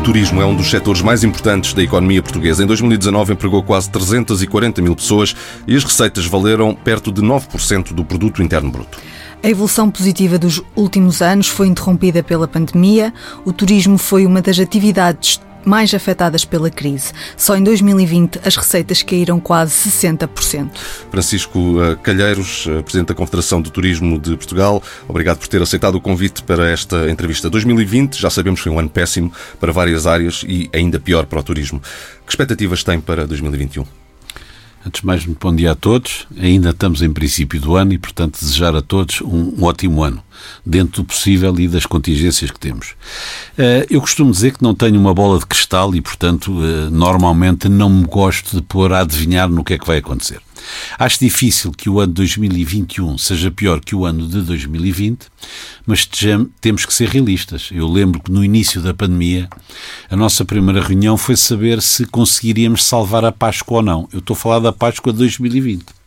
O turismo é um dos setores mais importantes da economia portuguesa. Em 2019 empregou quase 340 mil pessoas e as receitas valeram perto de 9% do produto interno bruto. A evolução positiva dos últimos anos foi interrompida pela pandemia. O turismo foi uma das atividades mais afetadas pela crise. Só em 2020 as receitas caíram quase 60%. Francisco eh, Calheiros, eh, Presidente da Confederação do Turismo de Portugal, obrigado por ter aceitado o convite para esta entrevista. 2020, já sabemos, foi um ano péssimo para várias áreas e ainda pior para o turismo. Que expectativas tem para 2021? Antes de mais, muito bom dia a todos. Ainda estamos em princípio do ano e, portanto, desejar a todos um, um ótimo ano, dentro do possível e das contingências que temos. Uh, eu costumo dizer que não tenho uma bola de cristal e, portanto, uh, normalmente não me gosto de pôr a adivinhar no que é que vai acontecer. Acho difícil que o ano 2021 seja pior que o ano de 2020, mas temos que ser realistas. Eu lembro que no início da pandemia, a nossa primeira reunião foi saber se conseguiríamos salvar a Páscoa ou não. Eu estou a falar da Páscoa de 2020.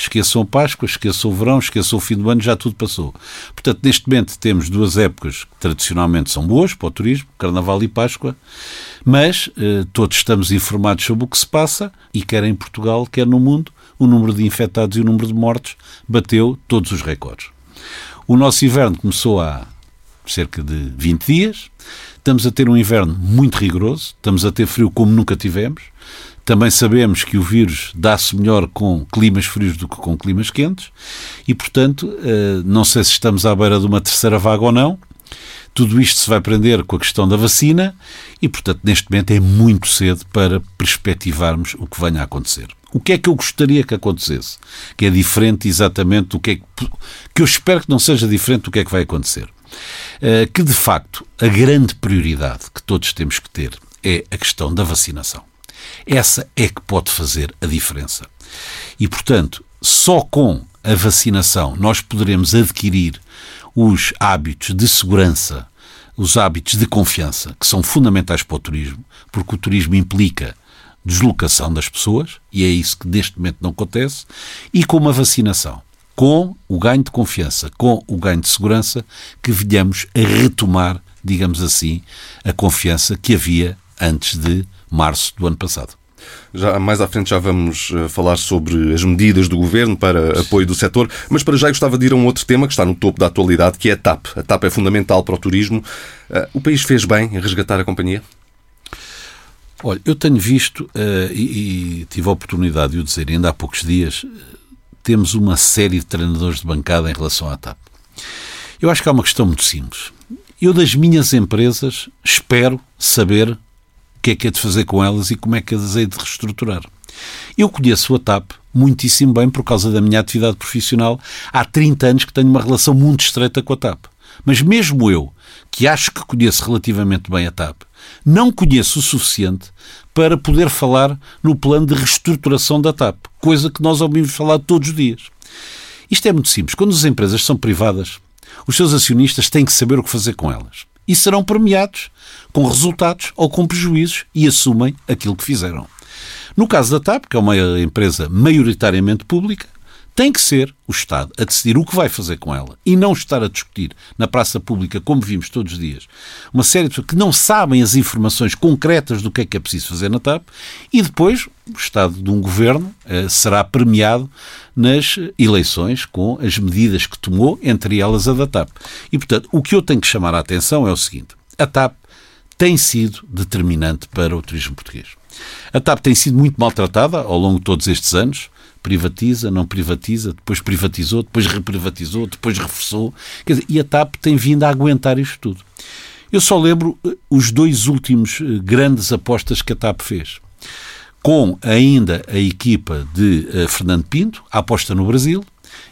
Esqueçam Páscoa, esqueçam o verão, esqueçam o fim do ano, já tudo passou. Portanto, neste momento temos duas épocas que tradicionalmente são boas para o turismo, Carnaval e Páscoa, mas eh, todos estamos informados sobre o que se passa e quer em Portugal, quer no mundo, o número de infectados e o número de mortes bateu todos os recordes. O nosso inverno começou há cerca de 20 dias. Estamos a ter um inverno muito rigoroso, estamos a ter frio como nunca tivemos. Também sabemos que o vírus dá-se melhor com climas frios do que com climas quentes e, portanto, eh, não sei se estamos à beira de uma terceira vaga ou não. Tudo isto se vai prender com a questão da vacina e, portanto, neste momento é muito cedo para perspectivarmos o que venha a acontecer. O que é que eu gostaria que acontecesse? Que é diferente exatamente do que é que, que eu espero que não seja diferente do que é que vai acontecer. Uh, que de facto a grande prioridade que todos temos que ter é a questão da vacinação. Essa é que pode fazer a diferença. E portanto, só com a vacinação nós poderemos adquirir os hábitos de segurança, os hábitos de confiança, que são fundamentais para o turismo, porque o turismo implica deslocação das pessoas, e é isso que neste momento não acontece, e com uma vacinação, com o ganho de confiança, com o ganho de segurança, que venhamos a retomar, digamos assim, a confiança que havia antes de março do ano passado. Já mais à frente já vamos eh, falar sobre as medidas do governo para apoio do setor, mas para já gostava de ir a um outro tema que está no topo da atualidade, que é a TAP. A TAP é fundamental para o turismo. Eh, o país fez bem em resgatar a companhia? Olha, eu tenho visto uh, e, e, tive a oportunidade de o dizer ainda há poucos dias, temos uma série de treinadores de bancada em relação à TAP. Eu acho que há uma questão muito simples. Eu, das minhas empresas, espero saber o que é que é de fazer com elas e como é que as hei de reestruturar. Eu conheço a TAP muitíssimo bem por causa da minha atividade profissional. Há 30 anos que tenho uma relação muito estreita com a TAP. Mas mesmo eu, que acho que conheço relativamente bem a TAP, não conheço o suficiente para poder falar no plano de reestruturação da TAP, coisa que nós ouvimos falar todos os dias. Isto é muito simples. Quando as empresas são privadas, os seus acionistas têm que saber o que fazer com elas. E serão premiados com resultados ou com prejuízos e assumem aquilo que fizeram. No caso da TAP, que é uma empresa maioritariamente pública, tem que ser o Estado a decidir o que vai fazer com ela e não estar a discutir na praça pública, como vimos todos os dias, uma série de pessoas que não sabem as informações concretas do que é que é preciso fazer na TAP e depois o Estado de um governo eh, será premiado nas eleições com as medidas que tomou, entre elas a da TAP. E, portanto, o que eu tenho que chamar a atenção é o seguinte: a TAP tem sido determinante para o turismo português. A TAP tem sido muito maltratada ao longo de todos estes anos privatiza, não privatiza, depois privatizou, depois reprivatizou, depois reforçou. Dizer, e a TAP tem vindo a aguentar isto tudo. Eu só lembro eh, os dois últimos eh, grandes apostas que a TAP fez. Com ainda a equipa de uh, Fernando Pinto, a aposta no Brasil,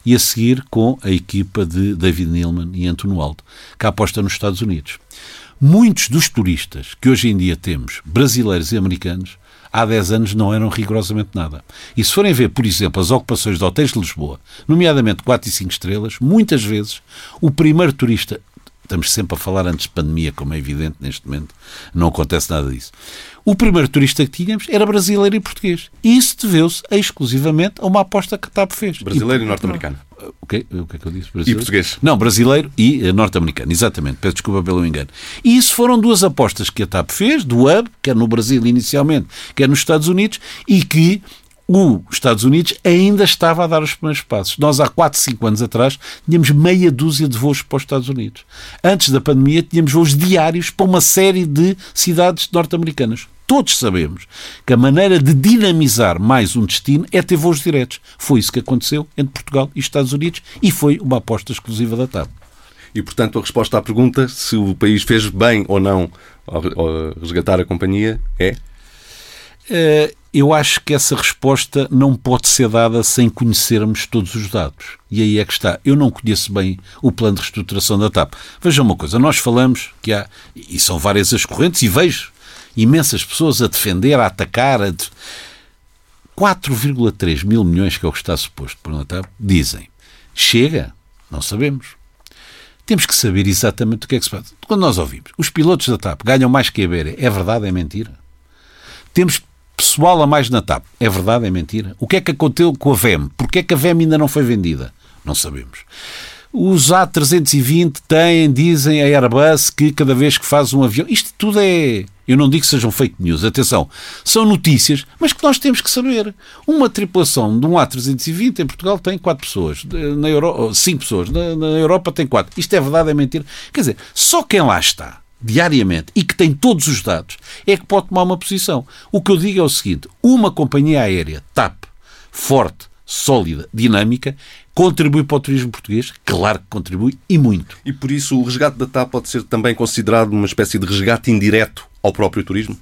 e a seguir com a equipa de David Neilman e António Aldo, que aposta nos Estados Unidos. Muitos dos turistas que hoje em dia temos, brasileiros e americanos, há 10 anos não eram rigorosamente nada. E se forem ver, por exemplo, as ocupações de hotéis de Lisboa, nomeadamente 4 e 5 estrelas, muitas vezes o primeiro turista estamos sempre a falar antes de pandemia, como é evidente neste momento, não acontece nada disso. O primeiro turista que tínhamos era brasileiro e português. E isso deveu-se exclusivamente a uma aposta que a TAP fez. Brasileiro e, e norte-americano. O que, o que é que eu disse? Brasileiro? E português. Não, brasileiro e eh, norte-americano, exatamente. Peço desculpa pelo engano. E isso foram duas apostas que a TAP fez, do hub, quer no Brasil inicialmente, quer nos Estados Unidos, e que os Estados Unidos ainda estava a dar os primeiros passos. Nós, há 4, 5 anos atrás, tínhamos meia dúzia de voos para os Estados Unidos. Antes da pandemia, tínhamos voos diários para uma série de cidades norte-americanas. Todos sabemos que a maneira de dinamizar mais um destino é ter voos diretos. Foi isso que aconteceu entre Portugal e Estados Unidos e foi uma aposta exclusiva da TAP. E, portanto, a resposta à pergunta se o país fez bem ou não ao resgatar a companhia é? Eu acho que essa resposta não pode ser dada sem conhecermos todos os dados. E aí é que está. Eu não conheço bem o plano de reestruturação da TAP. Veja uma coisa, nós falamos que há, e são várias as correntes, e vejo imensas pessoas a defender, a atacar, a de... 4,3 mil milhões, que é o que está suposto por uma TAP, dizem. Chega? Não sabemos. Temos que saber exatamente o que é que se passa. Quando nós ouvimos, os pilotos da TAP ganham mais que a Iberia, é verdade, é mentira? Temos pessoal a mais na TAP. É verdade, é mentira? O que é que aconteceu com a VEM? Porquê é que a VEM ainda não foi vendida? Não sabemos. Os A320 têm, dizem a Airbus, que cada vez que faz um avião. Isto tudo é. Eu não digo que sejam fake news, atenção. São notícias, mas que nós temos que saber. Uma tripulação de um A320 em Portugal tem 4 pessoas, na Euro... 5 pessoas, na, na Europa tem 4. Isto é verdade, é mentira? Quer dizer, só quem lá está diariamente e que tem todos os dados, é que pode tomar uma posição. O que eu digo é o seguinte: uma companhia aérea TAP, forte, sólida, dinâmica, contribui para o turismo português? Claro que contribui e muito. E por isso o resgate da TAP pode ser também considerado uma espécie de resgate indireto ao próprio turismo?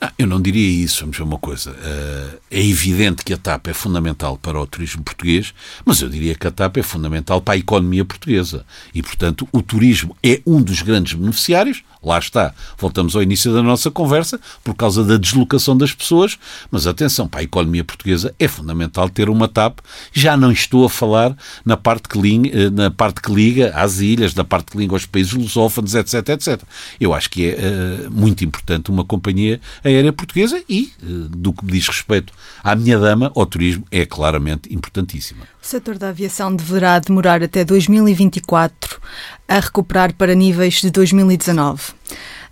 Ah, eu não diria isso, vamos ver uma coisa. Uh, é evidente que a TAP é fundamental para o turismo português, mas eu diria que a TAP é fundamental para a economia portuguesa. E, portanto, o turismo é um dos grandes beneficiários, Lá está. Voltamos ao início da nossa conversa, por causa da deslocação das pessoas, mas atenção, para a economia portuguesa é fundamental ter uma TAP. Já não estou a falar na parte que, liga, eh, na parte que liga às ilhas, na parte que liga aos países lusófonos, etc, etc. Eu acho que é uh, muito importante uma companhia aérea portuguesa e, uh, do que diz respeito à minha dama, ao turismo, é claramente importantíssima. O setor da aviação deverá demorar até 2024 a recuperar para níveis de 2019.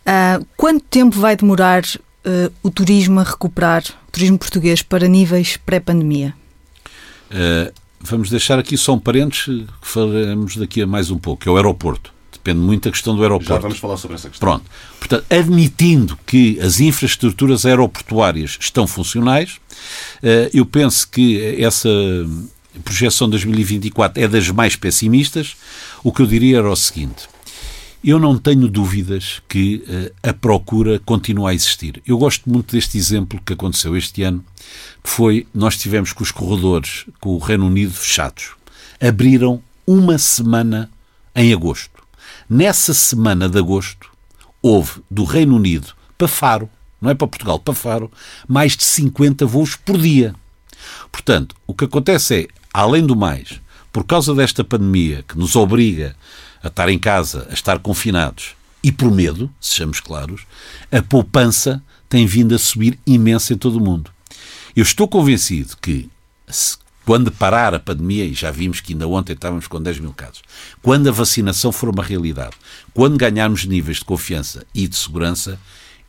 Uh, quanto tempo vai demorar uh, o turismo a recuperar, o turismo português, para níveis pré-pandemia? Uh, vamos deixar aqui só um parênteses que falaremos daqui a mais um pouco, é o aeroporto. Depende muito da questão do aeroporto. Já vamos falar sobre essa questão. Pronto. Portanto, admitindo que as infraestruturas aeroportuárias estão funcionais, eu penso que essa projeção 2024 é das mais pessimistas, o que eu diria era o seguinte: eu não tenho dúvidas que uh, a procura continua a existir. Eu gosto muito deste exemplo que aconteceu este ano, que foi nós tivemos com os corredores com o Reino Unido fechados. Abriram uma semana em agosto. Nessa semana de agosto, houve do Reino Unido para Faro, não é para Portugal, para Faro, mais de 50 voos por dia. Portanto, o que acontece é Além do mais, por causa desta pandemia que nos obriga a estar em casa, a estar confinados e por medo, sejamos claros, a poupança tem vindo a subir imenso em todo o mundo. Eu estou convencido que quando parar a pandemia, e já vimos que ainda ontem estávamos com 10 mil casos, quando a vacinação for uma realidade, quando ganharmos níveis de confiança e de segurança,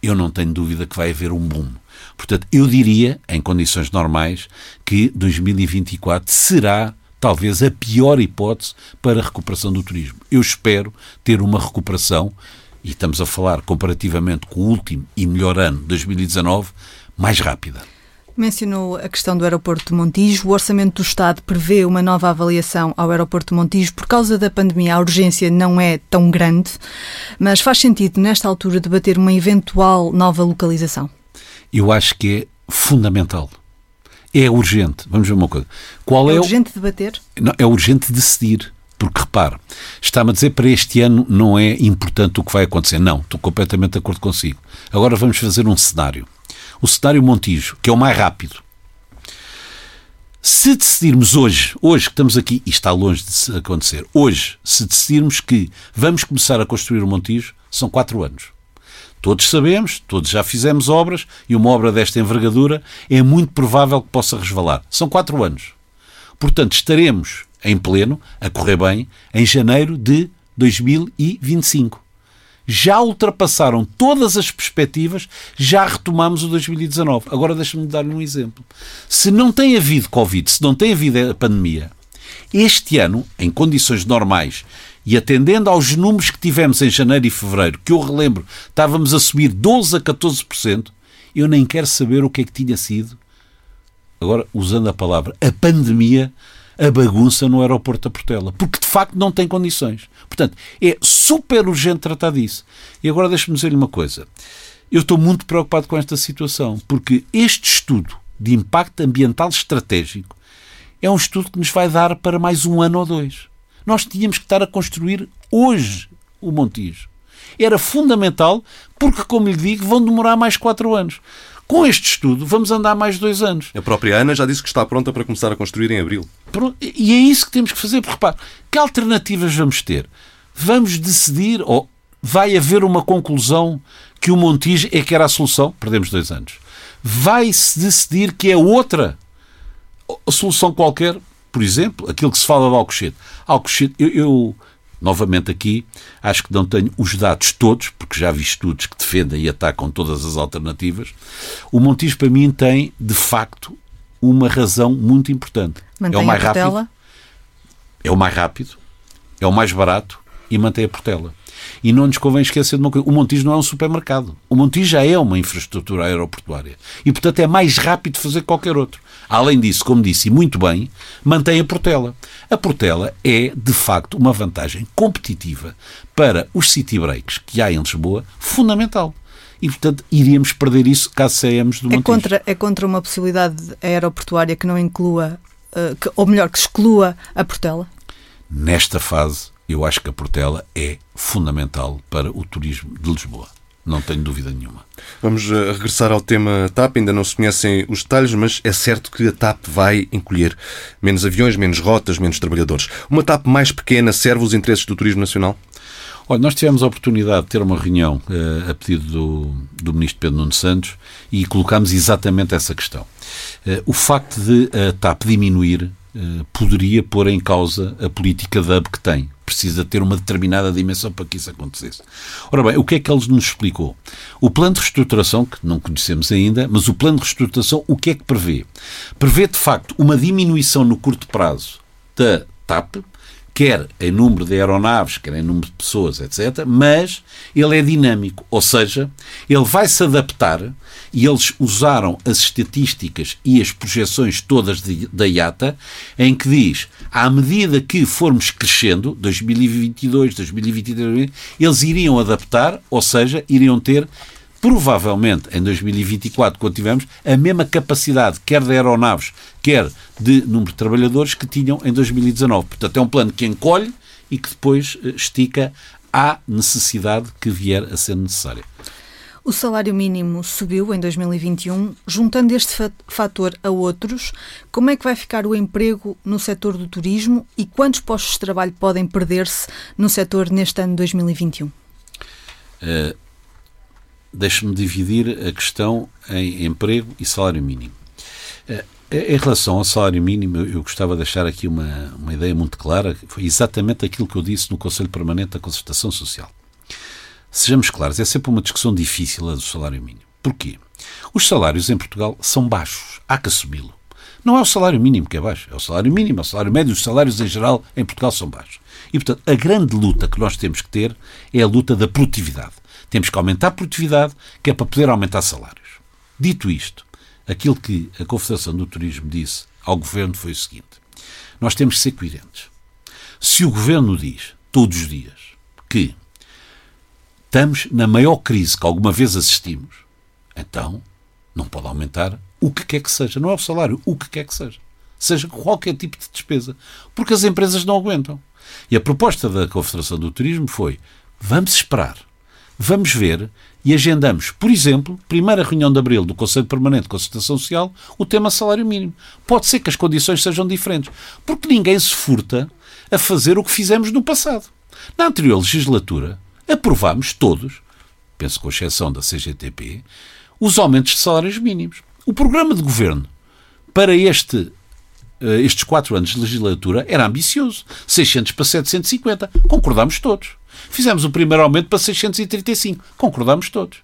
eu não tenho dúvida que vai haver um boom. Portanto, eu diria, em condições normais, que 2024 será talvez a pior hipótese para a recuperação do turismo. Eu espero ter uma recuperação, e estamos a falar comparativamente com o último e melhor ano, 2019, mais rápida. Mencionou a questão do aeroporto de Montijo. O Orçamento do Estado prevê uma nova avaliação ao aeroporto de Montijo. Por causa da pandemia, a urgência não é tão grande, mas faz sentido, nesta altura, debater uma eventual nova localização? Eu acho que é fundamental. É urgente. Vamos ver uma coisa. Qual é, é urgente o... debater? Não, é urgente decidir. Porque repare, está-me a dizer para este ano não é importante o que vai acontecer. Não, estou completamente de acordo consigo. Agora vamos fazer um cenário o cenário Montijo, que é o mais rápido. Se decidirmos hoje, hoje que estamos aqui, e está longe de acontecer, hoje, se decidirmos que vamos começar a construir o Montijo, são quatro anos. Todos sabemos, todos já fizemos obras, e uma obra desta envergadura é muito provável que possa resvalar. São quatro anos. Portanto, estaremos em pleno, a correr bem, em janeiro de 2025. Já ultrapassaram todas as perspectivas, já retomamos o 2019. Agora deixa-me dar-lhe um exemplo. Se não tem havido Covid, se não tem havido a pandemia, este ano, em condições normais e atendendo aos números que tivemos em janeiro e fevereiro, que eu relembro, estávamos a subir 12 a 14%, eu nem quero saber o que é que tinha sido, agora usando a palavra, a pandemia, a bagunça no aeroporto da Portela, porque de facto não tem condições. Portanto, é super urgente tratar disso. E agora deixe-me dizer-lhe uma coisa. Eu estou muito preocupado com esta situação, porque este estudo de impacto ambiental estratégico é um estudo que nos vai dar para mais um ano ou dois. Nós tínhamos que estar a construir hoje o Montijo. Era fundamental porque, como lhe digo, vão demorar mais quatro anos. Com este estudo, vamos andar mais dois anos. A própria Ana já disse que está pronta para começar a construir em abril. E é isso que temos que fazer. Porque, repare, que alternativas vamos ter? Vamos decidir, ou vai haver uma conclusão que o Montijo é que era a solução? Perdemos dois anos. Vai-se decidir que é outra solução qualquer? Por exemplo, aquilo que se fala de Alcochete. Alcochete, eu, eu novamente aqui, acho que não tenho os dados todos, porque já vi estudos que defendem e atacam todas as alternativas. O Montijo, para mim, tem, de facto, uma razão muito importante. Mantém é o mais rápido. É o mais rápido, é o mais barato e mantém a portela. E não nos convém esquecer de uma coisa: o Montijo não é um supermercado. O Montijo já é uma infraestrutura aeroportuária. E, portanto, é mais rápido fazer qualquer outro. Além disso, como disse muito bem, mantém a Portela. A Portela é, de facto, uma vantagem competitiva para os city breaks que há em Lisboa, fundamental. E, portanto, iríamos perder isso caso saímos do é contra É contra uma possibilidade aeroportuária que não inclua, uh, que, ou melhor, que exclua a Portela? Nesta fase, eu acho que a Portela é fundamental para o turismo de Lisboa. Não tenho dúvida nenhuma. Vamos eh, regressar ao tema TAP. Ainda não se conhecem os detalhes, mas é certo que a TAP vai encolher menos aviões, menos rotas, menos trabalhadores. Uma TAP mais pequena serve os interesses do turismo nacional? Olha, nós tivemos a oportunidade de ter uma reunião uh, a pedido do, do Ministro Pedro Nuno Santos e colocámos exatamente essa questão. Uh, o facto de a TAP diminuir uh, poderia pôr em causa a política de hub que tem precisa ter uma determinada dimensão para que isso acontecesse. Ora bem, o que é que eles nos explicou? O plano de reestruturação, que não conhecemos ainda, mas o plano de reestruturação, o que é que prevê? Prevê, de facto, uma diminuição no curto prazo da TAP, quer em número de aeronaves, quer em número de pessoas, etc., mas ele é dinâmico, ou seja, ele vai se adaptar e eles usaram as estatísticas e as projeções todas de, da IATA, em que diz, à medida que formos crescendo, 2022, 2023, eles iriam adaptar, ou seja, iriam ter provavelmente em 2024, quando tivermos, a mesma capacidade, quer de aeronaves, quer de número de trabalhadores, que tinham em 2019. Portanto, é um plano que encolhe e que depois eh, estica à necessidade que vier a ser necessária. O salário mínimo subiu em 2021. Juntando este fator a outros, como é que vai ficar o emprego no setor do turismo e quantos postos de trabalho podem perder-se no setor neste ano 2021? Uh, deixe-me dividir a questão em emprego e salário mínimo. Eh, em relação ao salário mínimo, eu gostava de deixar aqui uma, uma ideia muito clara, foi exatamente aquilo que eu disse no Conselho Permanente da Concertação Social. Sejamos claros, é sempre uma discussão difícil a do salário mínimo. Porquê? Os salários em Portugal são baixos, há que assumi-lo. Não é o salário mínimo que é baixo, é o salário mínimo, é o salário médio, os salários em geral em Portugal são baixos. E, portanto, a grande luta que nós temos que ter é a luta da produtividade. Temos que aumentar a produtividade, que é para poder aumentar salários. Dito isto, aquilo que a Confederação do Turismo disse ao Governo foi o seguinte: nós temos que ser coerentes. Se o Governo diz, todos os dias, que estamos na maior crise que alguma vez assistimos, então não pode aumentar o que quer que seja. Não é o salário, o que quer que seja. Seja qualquer tipo de despesa. Porque as empresas não aguentam. E a proposta da Confederação do Turismo foi: vamos esperar vamos ver e agendamos, por exemplo, primeira reunião de abril do Conselho Permanente de Concertação Social, o tema salário mínimo. Pode ser que as condições sejam diferentes, porque ninguém se furta a fazer o que fizemos no passado. Na anterior legislatura, aprovámos todos, penso com exceção da CGTP, os aumentos de salários mínimos. O programa de governo para este eh, estes quatro anos de legislatura era ambicioso. 600 para 750. Concordámos todos. Fizemos o primeiro aumento para 635. Concordámos todos.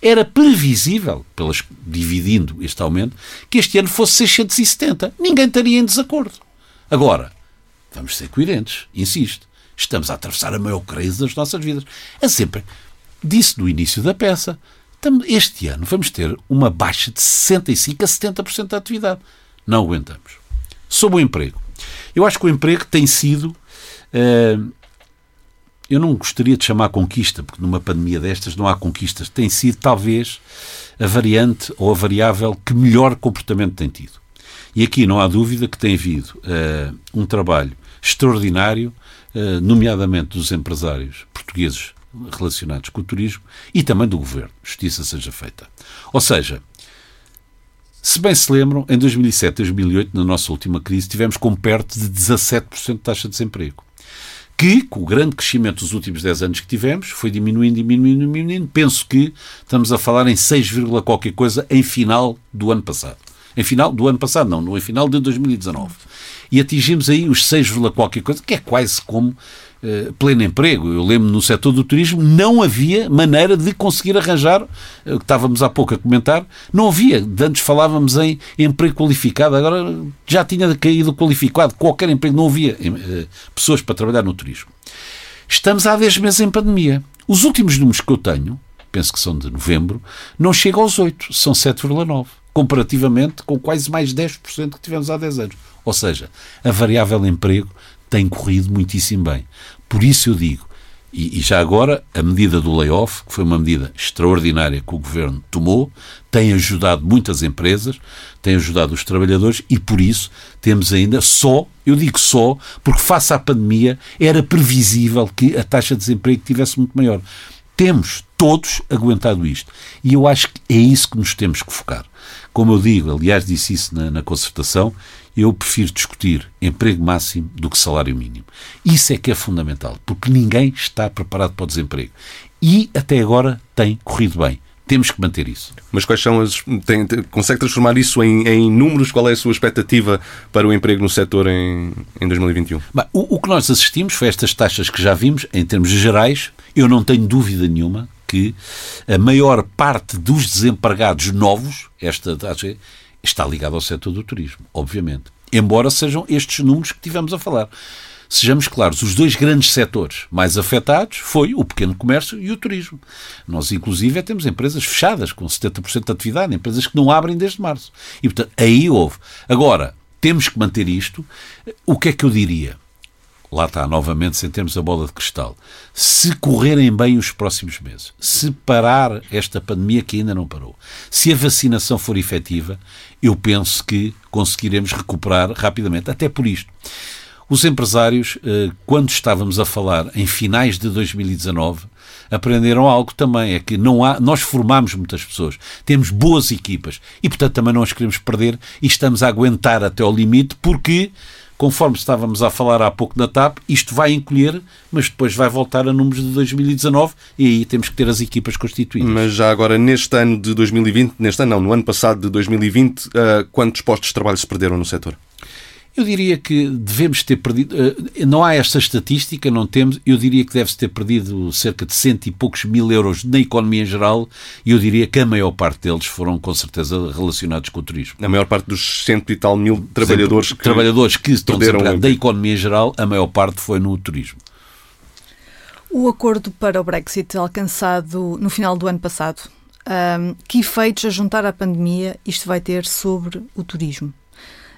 Era previsível, pelas, dividindo este aumento, que este ano fosse 670. Ninguém estaria em desacordo. Agora, vamos ser coerentes, insisto. Estamos a atravessar a maior crise das nossas vidas. É sempre. Disse no início da peça. Este ano vamos ter uma baixa de 65% a 70% da atividade. Não aguentamos. Sobre o emprego. Eu acho que o emprego tem sido. Uh, eu não gostaria de chamar conquista, porque numa pandemia destas não há conquistas. Tem sido, talvez, a variante ou a variável que melhor comportamento tem tido. E aqui não há dúvida que tem havido uh, um trabalho extraordinário, uh, nomeadamente dos empresários portugueses relacionados com o turismo e também do governo. Justiça seja feita. Ou seja, se bem se lembram, em 2007 2008, na nossa última crise, tivemos com perto de 17% de taxa de desemprego que, com o grande crescimento dos últimos 10 anos que tivemos, foi diminuindo, diminuindo, diminuindo. Penso que estamos a falar em 6, qualquer coisa em final do ano passado. Em final do ano passado, não, no final de 2019. E atingimos aí os 6, qualquer coisa, que é quase como eh, pleno emprego. Eu lembro no setor do turismo não havia maneira de conseguir arranjar, eh, o que estávamos há pouco a comentar, não havia. Antes falávamos em emprego qualificado, agora já tinha caído qualificado. Qualquer emprego, não havia eh, pessoas para trabalhar no turismo. Estamos há 10 meses em pandemia. Os últimos números que eu tenho, penso que são de novembro, não chegam aos 8, são 7,9 comparativamente com quase mais 10% que tivemos há 10 anos. Ou seja, a variável emprego tem corrido muitíssimo bem. Por isso eu digo, e, e, já agora, a medida do layoff, que foi uma medida extraordinária que o governo tomou, tem ajudado muitas empresas, tem ajudado os trabalhadores e por isso temos ainda só, eu digo só, porque face à pandemia era previsível que a taxa de desemprego tivesse muito maior. Temos todos aguentado isto. E eu acho que é isso que nos temos que focar. Como eu digo, aliás, disse isso na, na concertação, eu prefiro discutir emprego máximo do que salário mínimo. Isso é que é fundamental, porque ninguém está preparado para o desemprego. E até agora tem corrido bem. Temos que manter isso. Mas quais são as. Tem, consegue transformar isso em, em, números? Qual é a sua expectativa para o emprego no setor em, em 2021? Bem, o, o que nós assistimos foi estas taxas que já vimos, em termos gerais. Eu não tenho dúvida nenhuma que a maior parte dos desempregados novos, esta taxa, está ligado ao setor do turismo, obviamente. Embora sejam estes números que tivemos a falar. Sejamos claros, os dois grandes setores mais afetados foi o pequeno comércio e o turismo. Nós, inclusive, temos empresas fechadas, com 70% de atividade, empresas que não abrem desde março. E, portanto, aí houve. Agora, temos que manter isto. O que é que eu diria? lá está, novamente, sem termos a bola de cristal, se correrem bem os próximos meses, se parar esta pandemia que ainda não parou, se a vacinação for efetiva, eu penso que conseguiremos recuperar rapidamente. Até por isto. Os empresários, eh, quando estávamos a falar em finais de 2019, aprenderam algo também, é que não há, nós formamos muitas pessoas, temos boas equipas e, portanto, também não as queremos perder e estamos a aguentar até ao limite porque conforme estávamos a falar há pouco da TAP, isto vai encolher, mas depois vai voltar a números de 2019 e aí temos que ter as equipas constituídas. Mas já agora, neste ano de 2020, neste ano não, no ano passado de 2020, eh, quantos postos de trabalho se perderam no setor? Eu diria que devemos ter perdido. Eh, não há esta estatística, não temos. Eu diria que deve-se ter perdido cerca de cento e poucos mil euros na economia em geral e eu diria que a maior parte deles foram com certeza relacionados com o turismo. A maior parte dos cento e tal mil trabalhadores que. Trabalhadores que estão desempregados da economia em geral, a maior parte foi no turismo. O acordo para o Brexit alcançado no final do ano passado, um, que efeitos a juntar à pandemia isto vai ter sobre o turismo?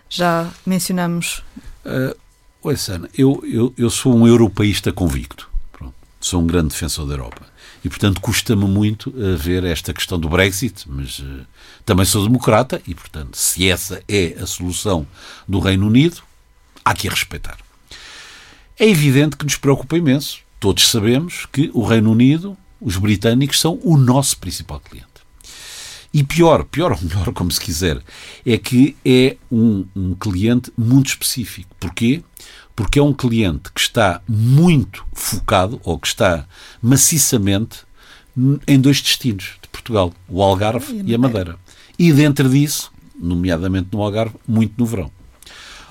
Já mencionamos. Uh, Oi, Sana, eu, eu, eu sou um europeísta convicto. Pronto. Sou um grande defensor da Europa. E, portanto, custa-me muito uh, ver esta questão do Brexit, mas uh, também sou democrata e, portanto, se essa é a solução do Reino Unido, há que a respeitar. É evidente que nos preocupa imenso. Todos sabemos que o Reino Unido, os britânicos, são o nosso principal cliente. E pior, pior ou melhor, como se quiser, é que é um, um cliente muito específico. Porquê? Porque é um cliente que está muito focado, ou que está maciçamente, em dois destinos de Portugal, o Algarve e a Madeira. E dentro disso, nomeadamente no Algarve, muito no verão.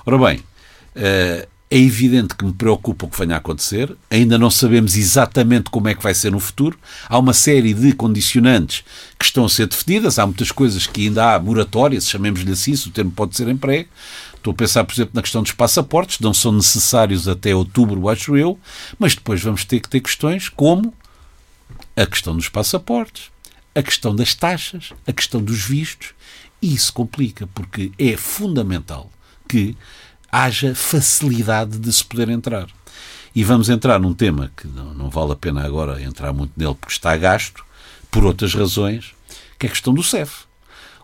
Ora bem, uh, é evidente que me preocupa o que venha a acontecer. Ainda não sabemos exatamente como é que vai ser no futuro. Há uma série de condicionantes que estão a ser definidas. Há muitas coisas que ainda há moratórias, chamemos-lhe assim, se o termo pode ser emprego. Estou a pensar, por exemplo, na questão dos passaportes, não são necessários até outubro, acho eu, mas depois vamos ter que ter questões como a questão dos passaportes, a questão das taxas, a questão dos vistos. E isso complica, porque é fundamental que haja facilidade de se poder entrar. E vamos entrar num tema que não, não vale a pena agora entrar muito nele porque está gasto, por outras razões, que é a questão do CEF.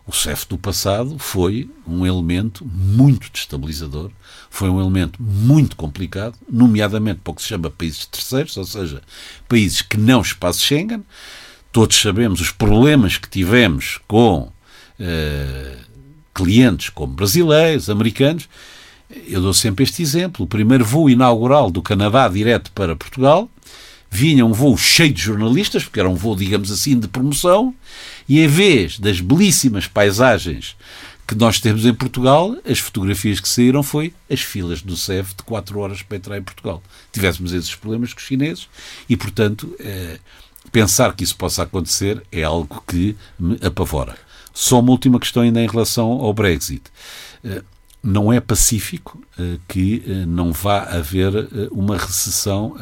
O CEF do passado foi um elemento muito destabilizador, foi um elemento muito complicado, nomeadamente para o que se chama países terceiros, ou seja, países que não espaço Schengen. Todos sabemos os problemas que tivemos com eh, clientes como brasileiros, americanos, eu dou sempre este exemplo. O primeiro voo inaugural do Canadá direto para Portugal vinha um voo cheio de jornalistas, porque era um voo, digamos assim, de promoção, e em vez das belíssimas paisagens que nós temos em Portugal, as fotografias que saíram foi as filas do CEF de 4 horas para entrar em Portugal. Tivéssemos esses problemas com os chineses e, portanto, eh, pensar que isso possa acontecer é algo que me apavora. Só uma última questão ainda em relação ao Brexit. Eh, não é pacífico uh, que uh, não vá haver uh, uma recessão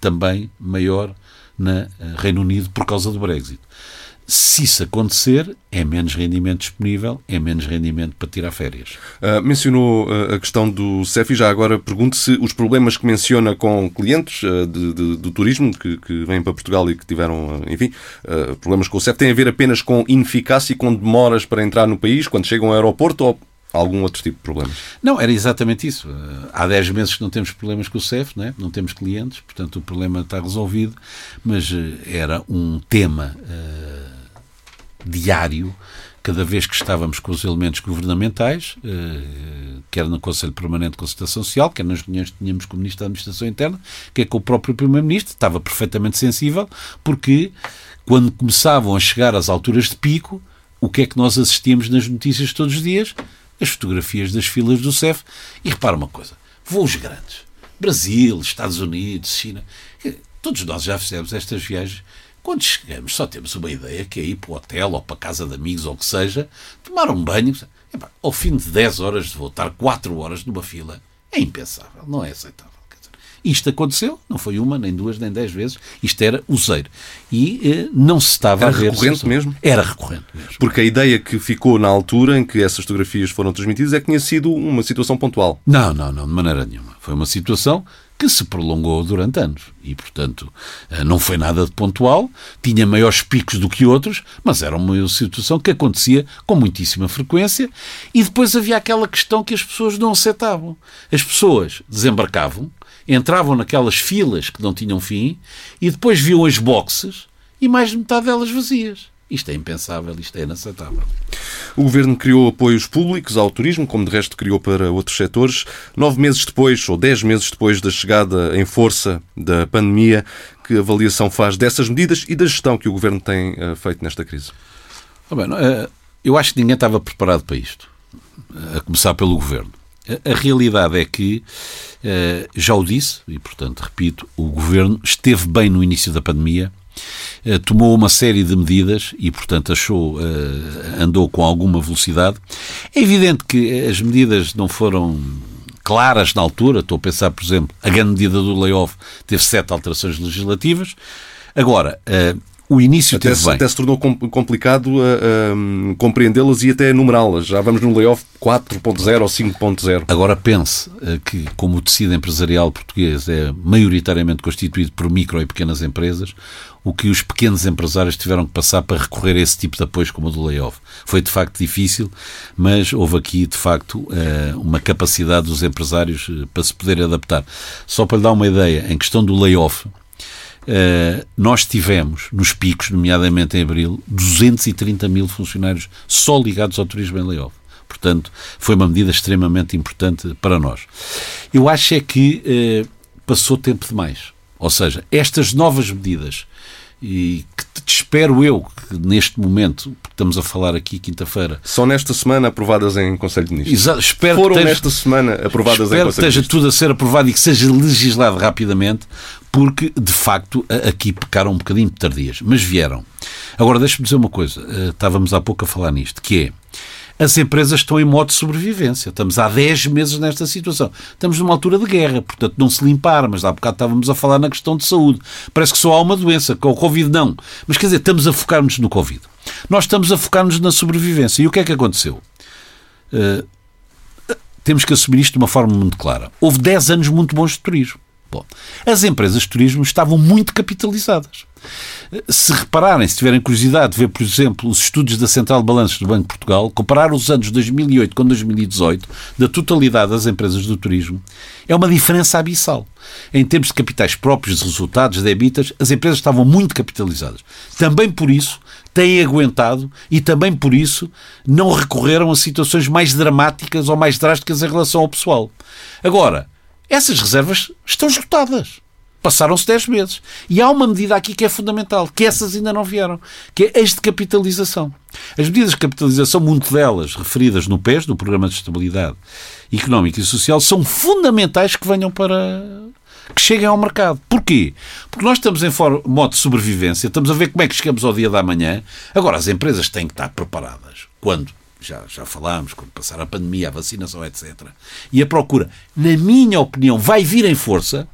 também maior no Reino Unido por causa do Brexit. Se isso acontecer, é menos rendimento disponível, é menos rendimento para tirar férias. Uh, mencionou uh, a questão do CEF e já agora pergunto se os problemas que menciona com clientes uh, de, de, do turismo que, que, vêm para Portugal e que tiveram, enfim, problemas com o CEF têm a ver apenas com ineficácia e com demoras para entrar no país quando chegam ao aeroporto ou algum outro tipo de problemas? Não, era exatamente isso. Há 10 meses que não temos problemas com o CEF, não, é? não temos clientes, portanto o problema está resolvido, mas eh, era um tema uh, diário cada vez que estávamos com os elementos governamentais, uh, quer no Conselho Permanente de Consultação Social, quer nas reuniões que tínhamos com o Ministro da Administração Interna, quer com o próprio Primeiro-Ministro, estava perfeitamente sensível, porque quando começavam a chegar às alturas de pico, o que é que nós assistíamos nas notícias todos os dias? As fotografias das filas do CEF. E repara uma coisa: voos grandes. Brasil, Estados Unidos, China. Todos nós já fizemos estas viagens. Quando chegamos, só temos uma ideia que é ir para o hotel ou para a casa de amigos ou o que seja, tomar um banho. ao fim de 10 horas de voltar 4 horas numa fila, é impensável, não é aceitável. Isto aconteceu, não foi uma, nem duas, nem dez vezes. Isto era useiro. E eh, não se estava era a ver. Era recorrente mesmo? Era recorrente mesmo. Porque a ideia que ficou na altura em que essas fotografias foram transmitidas é que tinha sido uma situação pontual. Não, não, não, de maneira nenhuma. Foi uma situação que se prolongou durante anos e, portanto, eh, não foi nada de pontual, tinha maiores picos do que outros, mas era uma situação que acontecia com muitíssima frequência e depois havia aquela questão que as pessoas não aceitavam. As pessoas desembarcavam, entravam naquelas filas que não tinham fim e depois viam as boxes e mais de metade delas vazias. Isto é impensável, isto é inaceitável. O Governo criou apoios públicos ao turismo, como de resto criou para outros setores. Nove meses depois, ou dez meses depois da chegada em força da pandemia, que avaliação faz dessas medidas e da gestão que o Governo tem uh, feito nesta crise? Oh, bem, uh, eu acho que ninguém estava preparado para isto, a começar pelo Governo. A realidade é que, eh, já o disse, e portanto repito, o governo esteve bem no início da pandemia, eh, tomou uma série de medidas e, portanto, achou, eh, andou com alguma velocidade. É evidente que as medidas não foram claras na altura. Estou a pensar, por exemplo, a grande medida do layoff teve sete alterações legislativas. Agora, o início até se. Até se tornou complicado uh, uh, compreendê-las e até enumerá-las. Já vamos no layoff 4.0 ou 5.0. Agora pense uh, que, como o tecido empresarial português é maioritariamente constituído por micro e pequenas empresas, o que os pequenos empresários tiveram que passar para recorrer a esse tipo de apoios como o do layoff. Foi de facto difícil, mas houve aqui de facto uma capacidade dos empresários para se poderem adaptar. Só para lhe dar uma ideia, em questão do layoff, Uh, nós tivemos, nos picos, nomeadamente em abril, 230 mil funcionários só ligados ao turismo em layoff. Portanto, foi uma medida extremamente importante para nós. Eu acho é que uh, passou tempo demais. Ou seja, estas novas medidas e espero eu que neste momento, porque estamos a falar aqui quinta-feira. Só nesta semana aprovadas em Conselho de Ministros. Exato, espero Foram que esteja, nesta semana aprovadas em espero que Conselho de esteja Ministros. tudo a ser aprovado e que seja legislado rapidamente, porque de facto aqui pecaram um bocadinho de tardias, mas vieram. Agora deixe-me dizer uma coisa, eh, estávamos há pouco a falar nisto, que é as empresas estão em modo de sobrevivência. Estamos há 10 meses nesta situação. Estamos numa altura de guerra, portanto não se limpar, mas há bocado estávamos a falar na questão de saúde. Parece que só há uma doença, que o Covid não. Mas quer dizer, estamos a focar-nos no Covid. Nós estamos a focar-nos na sobrevivência. E o que é que aconteceu? Eh, temos que assumir isto de uma forma muito clara. Houve 10 anos muito bons de turismo. Bom, as empresas de turismo estavam muito capitalizadas. Se repararem, se tiverem curiosidade de ver, por exemplo, os estudos da Central de Balanços do Banco de Portugal, comparar os anos 2008 com 2018, da totalidade das empresas do turismo, é uma diferença abissal. Em termos de capitais próprios, de resultados, de habitas, as empresas estavam muito capitalizadas. Também por isso têm aguentado e também por isso não recorreram a situações mais dramáticas ou mais drásticas em relação ao pessoal. Agora, essas reservas estão esgotadas. Passaram-se 10 meses. E há uma medida aqui que é fundamental, que essas ainda não vieram, que é as de capitalização. As medidas de capitalização, muito delas referidas no PES, no Programa de Estabilidade Económica e Social, são fundamentais que venham para. que cheguem ao mercado. Porquê? Porque nós estamos em modo de sobrevivência, estamos a ver como é que chegamos ao dia da manhã. Agora, as empresas têm que estar preparadas. Quando? Já, já falámos, quando passar a pandemia, a vacinação, etc. E a procura, na minha opinião, vai vir em força.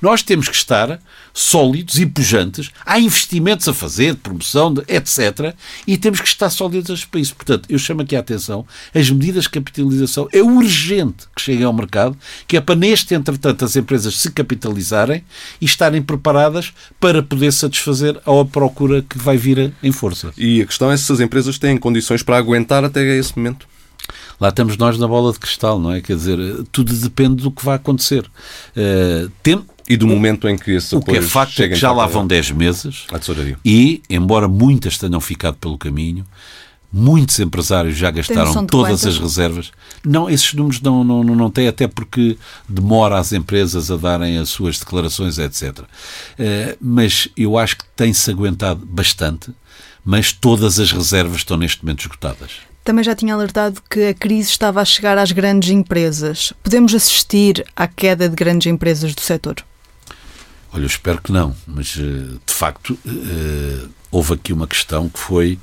Nós temos que estar sólidos e pujantes. Há investimentos a fazer, de promoção, de, etc. E temos que estar sólidos para isso. Portanto, eu chamo aqui a atenção, as medidas de capitalização é urgente que cheguem ao mercado, que é para neste, entretanto, as empresas se capitalizarem e estarem preparadas para poder satisfazer a procura que vai vir em força. E a questão é se as empresas têm condições para aguentar até esse momento. Lá estamos nós na bola de cristal, não é? Quer dizer, tudo depende do que vai acontecer. Uh, tem, E do momento em que esses o que é facto é que já lá a- vão 10 meses à tesouraria. e, embora muitas tenham ficado pelo caminho, muitos empresários já gastaram todas quantas? as reservas. Não, esses números não, não, não, não têm, até porque demora as empresas a darem as suas declarações, etc. Eh, mas eu acho que tem-se aguentado bastante, mas todas as reservas estão neste momento esgotadas. Também já tinha alertado que a crise estava a chegar às grandes empresas. Podemos assistir à queda de grandes empresas do setor? Olha, eu espero que não, mas eh, de facto eh, houve aqui uma questão que foi: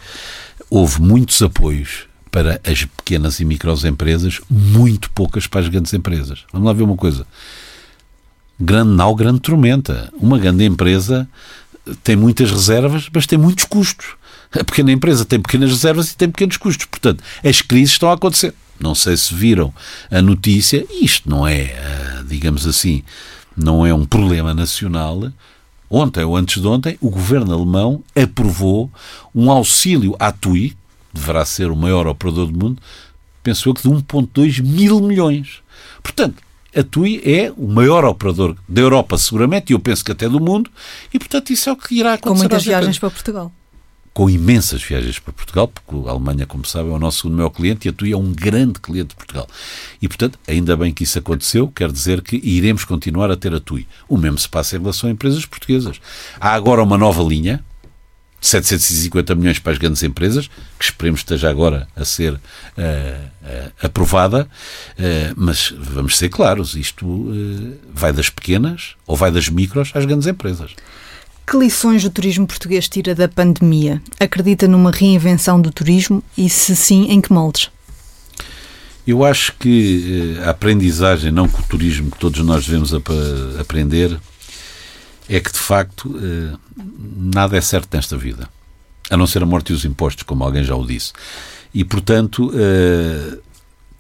houve muitos apoios para as pequenas e microempresas, muito poucas para as grandes empresas. Vamos lá ver uma coisa. Grande nau, grande tormenta. Uma grande empresa tem muitas reservas, mas tem muitos custos. A pequena empresa tem pequenas reservas e tem pequenos custos. Portanto, as crises estão a acontecer. Não sei se viram a notícia, isto não é, digamos assim, não é um problema nacional. Ontem ou antes de ontem, o governo alemão aprovou um auxílio à TUI, deverá ser o maior operador do mundo, penso eu que de 1,2 mil milhões. Portanto, a TUI é o maior operador da Europa, seguramente, e eu penso que até do mundo, e portanto isso é o que irá acontecer. Com muitas viagens para Portugal. Com imensas viagens para Portugal, porque a Alemanha, como sabem, é o nosso segundo maior cliente e a TUI é um grande cliente de Portugal. E, portanto, ainda bem que isso aconteceu, quer dizer que iremos continuar a ter a TUI. O mesmo se passa em relação a empresas portuguesas. Há agora uma nova linha, de 750 milhões para as grandes empresas, que esperemos esteja agora a ser eh, eh, aprovada, eh, mas vamos ser claros, isto vai das pequenas ou vai das micros às grandes empresas. Que lições o turismo português tira da pandemia? Acredita numa reinvenção do turismo e, se sim, em que moldes? Eu acho que eh, a aprendizagem, não com o turismo que todos nós devemos ap aprender, é que de facto eh, nada é certo nesta vida, a não ser a morte e os impostos, como alguém já o disse. E portanto eh,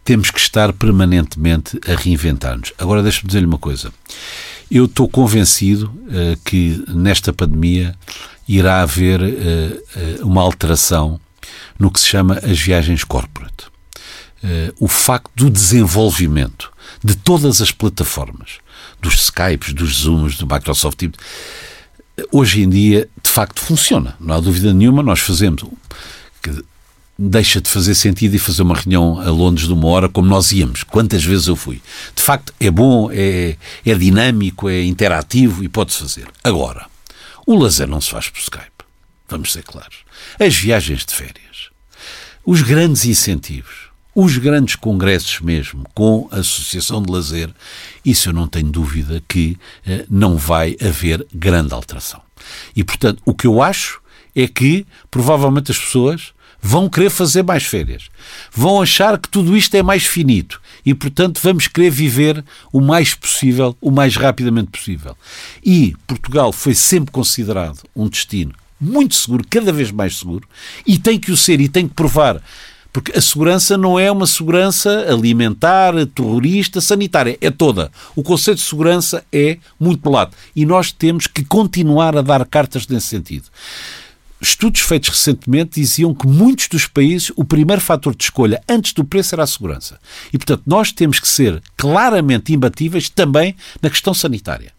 temos que estar permanentemente a reinventar-nos. Agora deixe-me dizer-lhe uma coisa. Eu estou convencido eh, que nesta pandemia irá haver eh, uma alteração no que se chama as viagens corporate. O facto do desenvolvimento de todas as plataformas, dos Skypes, dos Zooms, do Microsoft Teams, eh, hoje em dia, de facto, funciona. Não há dúvida nenhuma, nós fazemos. Deixa de fazer sentido e fazer uma reunião a Londres de uma hora como nós íamos. Quantas vezes eu fui? De facto, é bom, é, é dinâmico, é interativo e pode-se fazer. Agora, o lazer não se faz por Skype. vamos ser claros. As viagens de férias, os grandes incentivos, os grandes congressos mesmo, com a Associação de Lazer, isso eu não tenho dúvida que eh, não vai haver grande alteração. E, portanto, o que eu acho é que provavelmente as pessoas vão querer fazer mais férias. Vão achar que tudo isto é mais finito e, portanto, vamos querer viver o mais possível, o mais rapidamente possível. E Portugal foi sempre considerado um destino muito seguro, cada vez mais seguro, e tem que o ser e tem que provar. Porque a segurança não é uma segurança alimentar, terrorista, sanitária, é toda. O conceito de segurança é muito lato. E nós temos que continuar a dar cartas nesse sentido. Estudos feitos recentemente diziam que muitos dos países o primeiro fator de escolha antes do preço era a segurança. E, portanto, nós temos que ser claramente imbatíveis também na questão sanitária.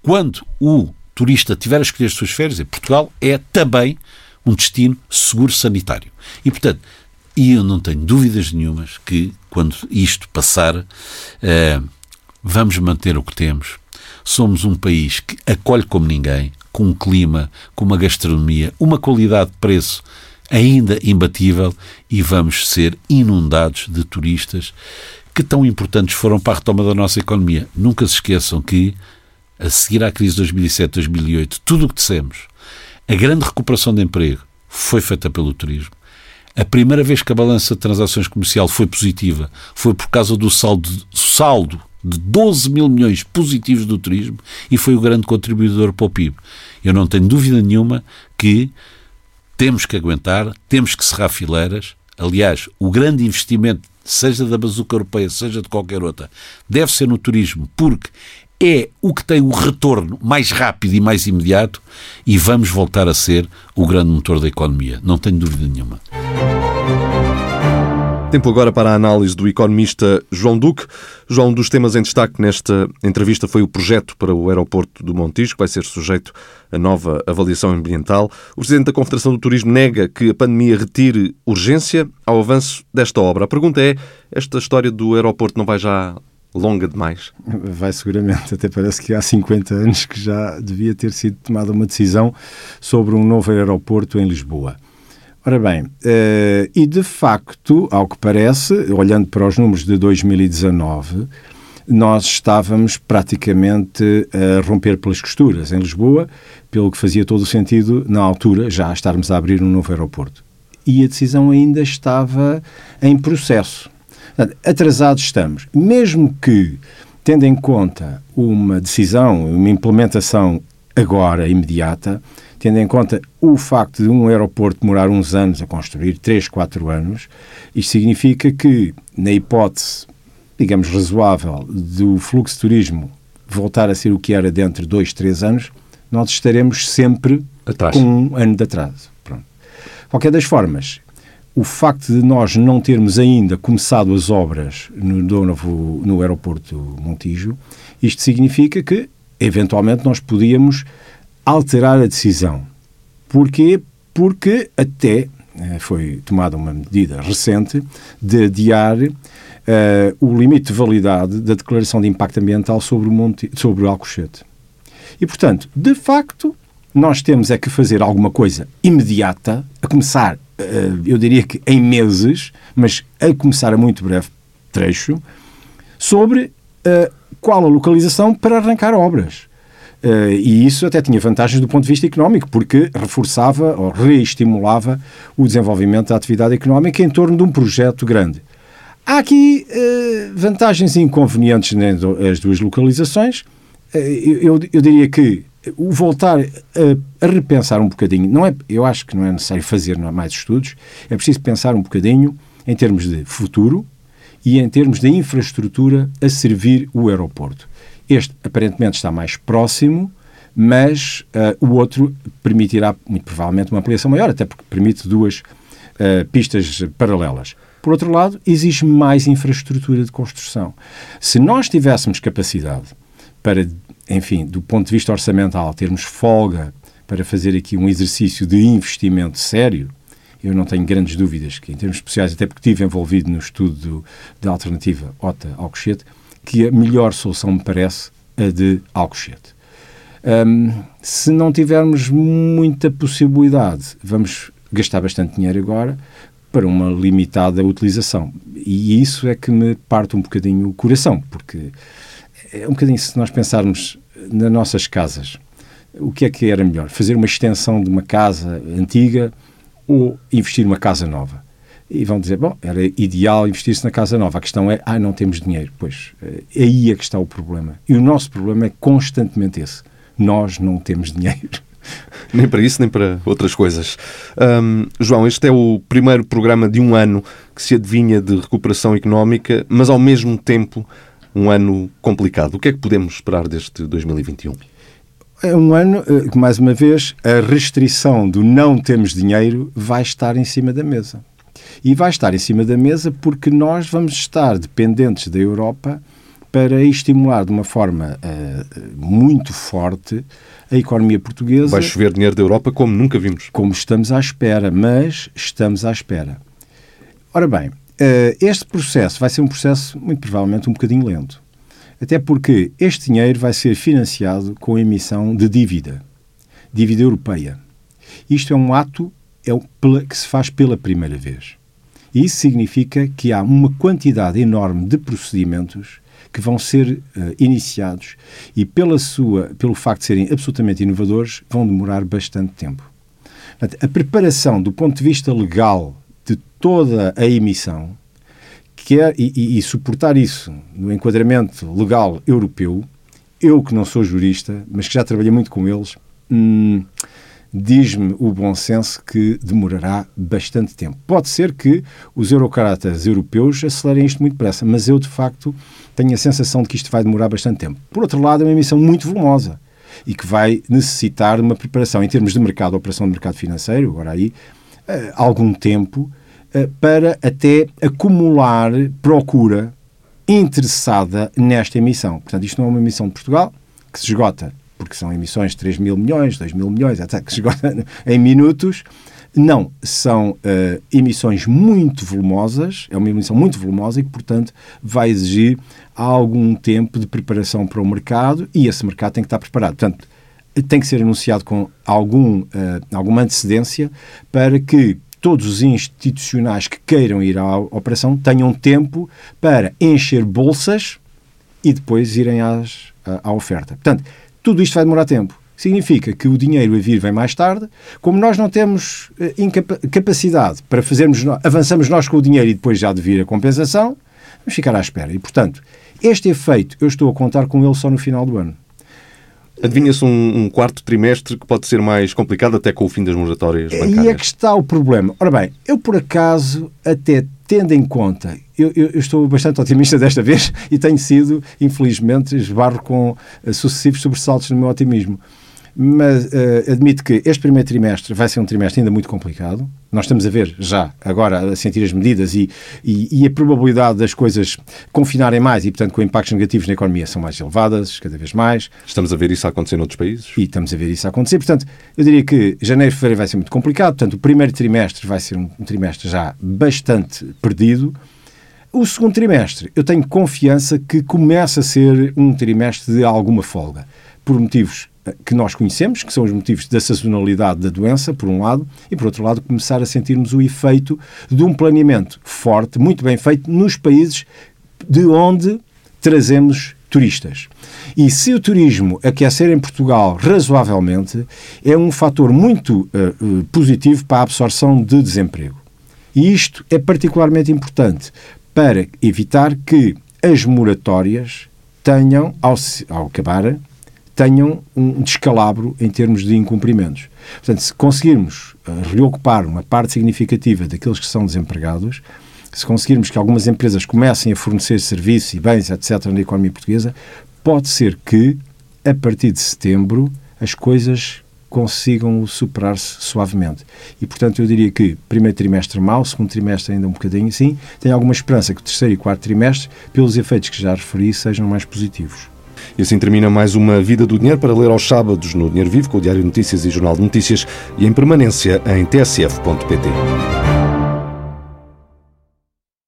Quando o turista tiver a escolher as suas férias, Portugal é também um destino seguro sanitário. E, portanto, e eu não tenho dúvidas nenhumas que, quando isto passar, eh, vamos manter o que temos. Somos um país que acolhe como ninguém, com um clima, com uma gastronomia, uma qualidade de preço ainda imbatível e vamos ser inundados de turistas que tão importantes foram para a retoma da nossa economia. Nunca se esqueçam que, a seguir à crise de 2007-2008, tudo o que dissemos, a grande recuperação de emprego foi feita pelo turismo. A primeira vez que a balança de transações comercial foi positiva foi por causa do saldo, saldo de 12 mil milhões positivos do turismo e foi o grande contribuidor para o PIB. Eu não tenho dúvida nenhuma que temos que aguentar, temos que cerrar fileiras. Aliás, o grande investimento, seja da bazuca europeia, seja de qualquer outra, deve ser no turismo, porque é o que tem o retorno mais rápido e mais imediato e vamos voltar a ser o grande motor da economia. Não tenho dúvida nenhuma. Tempo agora para a análise do economista João Duque. João, um dos temas em destaque nesta entrevista foi o projeto para o aeroporto do Montijo, que vai ser sujeito a nova avaliação ambiental. O Presidente da Confederação do Turismo nega que a pandemia retire urgência ao avanço desta obra. A pergunta é, esta história do aeroporto não vai já longa demais? Vai seguramente, até parece que há 50 anos que já devia ter sido tomada uma decisão sobre um novo aeroporto em Lisboa. Ora bem, uh, e de facto, ao que parece, olhando para os números de 2019, nós estávamos praticamente a romper pelas costuras em Lisboa, pelo que fazia todo o sentido, na altura, já estarmos a abrir um novo aeroporto. E a decisão ainda estava em processo. Atrasados estamos. Mesmo que, tendo em conta uma decisão, uma implementação agora, imediata, tendo em conta o facto de um aeroporto demorar uns anos a construir, 3, 4 anos, isto significa que, na hipótese, digamos, razoável do fluxo de turismo voltar a ser o que era dentro de 2, 3 anos, nós estaremos sempre Atrás. com um ano de atraso. Pronto. Qualquer das formas, o facto de nós não termos ainda começado as obras no, novo, no aeroporto Montijo, isto significa que, eventualmente, nós podíamos alterar a decisão. Porquê? Porque até eh, foi tomada uma medida recente de adiar uh, o limite de validade da declaração de impacto ambiental sobre o, Monte, sobre o Alcochete. E, portanto, de facto, nós temos é que fazer alguma coisa imediata, a começar, uh, eu diria que em meses, mas a começar a muito breve trecho, sobre uh, qual a localização para arrancar obras. Uh, e isso até tinha vantagens do ponto de vista económico, porque reforçava ou reestimulava o desenvolvimento da atividade económica em torno de um projeto grande. Há aqui uh, vantagens e inconvenientes nas duas localizações. Uh, eu, eu, diria que o voltar a, a, repensar um bocadinho, não é, eu acho que não é necessário fazer mais estudos, é preciso pensar um bocadinho em termos de futuro e em termos de infraestrutura a servir o aeroporto. Este aparentemente está mais próximo, mas uh, o outro permitirá, muito provavelmente, uma ampliação maior, até porque permite duas uh, pistas paralelas. Por outro lado, exige mais infraestrutura de construção. Se nós tivéssemos capacidade para, enfim, do ponto de vista orçamental, termos folga para fazer aqui um exercício de investimento sério, eu não tenho grandes dúvidas que, em termos especiais, até porque estive envolvido no estudo da alternativa OTA-Alcochete, que a melhor solução me parece a de Alcochete. Um, se não tivermos muita possibilidade, vamos gastar bastante dinheiro agora para uma limitada utilização. E isso é que me parte um bocadinho o coração, porque é um bocadinho se nós pensarmos nas nossas casas, o que é que era melhor? Fazer uma extensão de uma casa antiga ou investir numa casa nova? E vão dizer, bom, era ideal investir-se na casa nova. A questão é, ah, não temos dinheiro. Pois, é aí é que está o problema. E o nosso problema é constantemente esse. Nós não temos dinheiro. Nem para isso, nem para outras coisas. Um, João, este é o primeiro programa de um ano que se adivinha de recuperação económica, mas ao mesmo tempo um ano complicado. O que é que podemos esperar deste 2021? É um ano eh, que, mais uma vez, a restrição do não temos dinheiro vai estar em cima da mesa. E vai estar em cima da mesa porque nós vamos estar dependentes da Europa para estimular de uma forma uh, muito forte a economia portuguesa. Vai chover dinheiro da Europa como nunca vimos. Como estamos à espera, mas estamos à espera. Ora bem, uh, este processo vai ser um processo, muito provavelmente, um bocadinho lento. Até porque este dinheiro vai ser financiado com a emissão de dívida, dívida europeia. Isto é um ato é que se faz pela primeira vez. E isso significa que há uma quantidade enorme de procedimentos que vão ser uh, iniciados e pela sua, pelo facto de serem absolutamente inovadores, vão demorar bastante tempo. a preparação do ponto de vista legal de toda a emissão quer, e, e, e suportar isso no enquadramento legal europeu, eu que não sou jurista, mas que já trabalhei muito com eles, hum, diz-me o bom senso que demorará bastante tempo. Pode ser que os eurocratas europeus acelerem isto muito depressa, mas eu, de facto, tenho a sensação de que isto vai demorar bastante tempo. Por outro lado, é uma emissão muito volumosa e que vai necessitar de uma preparação em termos de mercado, operação de mercado financeiro, agora aí, eh, algum tempo, eh, para até acumular procura interessada nesta emissão. Portanto, isto não é uma emissão de Portugal que se esgota, porque são emissões de 3 mil milhões, 2 mil milhões, até que esgota em minutos. Não, são uh, emissões muito volumosas, é uma emissão muito volumosa e que, portanto, vai exigir algum tempo de preparação para o mercado e esse mercado tem que estar preparado. Portanto, tem que ser anunciado com algum, uh, alguma antecedência para que todos os institucionais que queiram ir à operação tenham tempo para encher bolsas e depois irem às, à, à oferta. Portanto, tudo isto vai demorar tempo. Significa que o dinheiro a vir vem mais tarde. Como nós não temos eh, capacidade para fazermos, avançamos nós com o dinheiro e depois já de vir a compensação, vamos ficar à espera. E, portanto, este efeito eu estou a contar com ele só no final do ano. Adivinha-se um, um, quarto trimestre que pode ser mais complicado até com o fim das moratórias bancárias. E é que está o problema. Ora bem, eu por acaso, até tendo em conta, eu, eu, estou bastante otimista desta vez e tenho sido, infelizmente, esbarro com uh, sucessivos sobressaltos no meu otimismo mas uh, admito que este primeiro trimestre vai ser um trimestre ainda muito complicado. Nós estamos a ver já, agora, a sentir as medidas e, e, e, a probabilidade das coisas confinarem mais e, portanto, com impactos negativos na economia são mais elevadas, cada vez mais. Estamos a ver isso a acontecer noutros países? E estamos a ver isso a acontecer. Portanto, eu diria que janeiro e fevereiro vai ser muito complicado. Portanto, o primeiro trimestre vai ser um, um trimestre já bastante perdido. O segundo trimestre, eu tenho confiança que começa a ser um trimestre de alguma folga, por motivos que nós conhecemos, que são os motivos da sazonalidade da doença, por um lado, e por outro lado, começar a sentirmos o efeito de um planeamento forte, muito bem feito, nos países de onde trazemos turistas. E se o turismo aquecer em Portugal razoavelmente, é um fator muito uh, positivo para a absorção de desemprego. E isto é particularmente importante para evitar que as moratórias tenham, ao, ao acabar, tenham um descalabro em termos de incumprimentos. Portanto, se conseguirmos uh, reocupar uma parte significativa daqueles que são desempregados, se conseguirmos que algumas empresas comecem a fornecer serviços e bens, etc., na economia portuguesa, pode ser que, a partir de setembro, as coisas consigam superar-se suavemente. E, portanto, eu diria que primeiro trimestre mau, segundo trimestre ainda um bocadinho sim, tenho alguma esperança que o terceiro e quarto trimestre, pelos efeitos que já referi, sejam mais positivos. E assim termina mais uma Vida do Dinheiro para ler aos sábados no Dinheiro Vivo, com o Diário Notícias e Jornal de Notícias e em permanência em tsf.pt.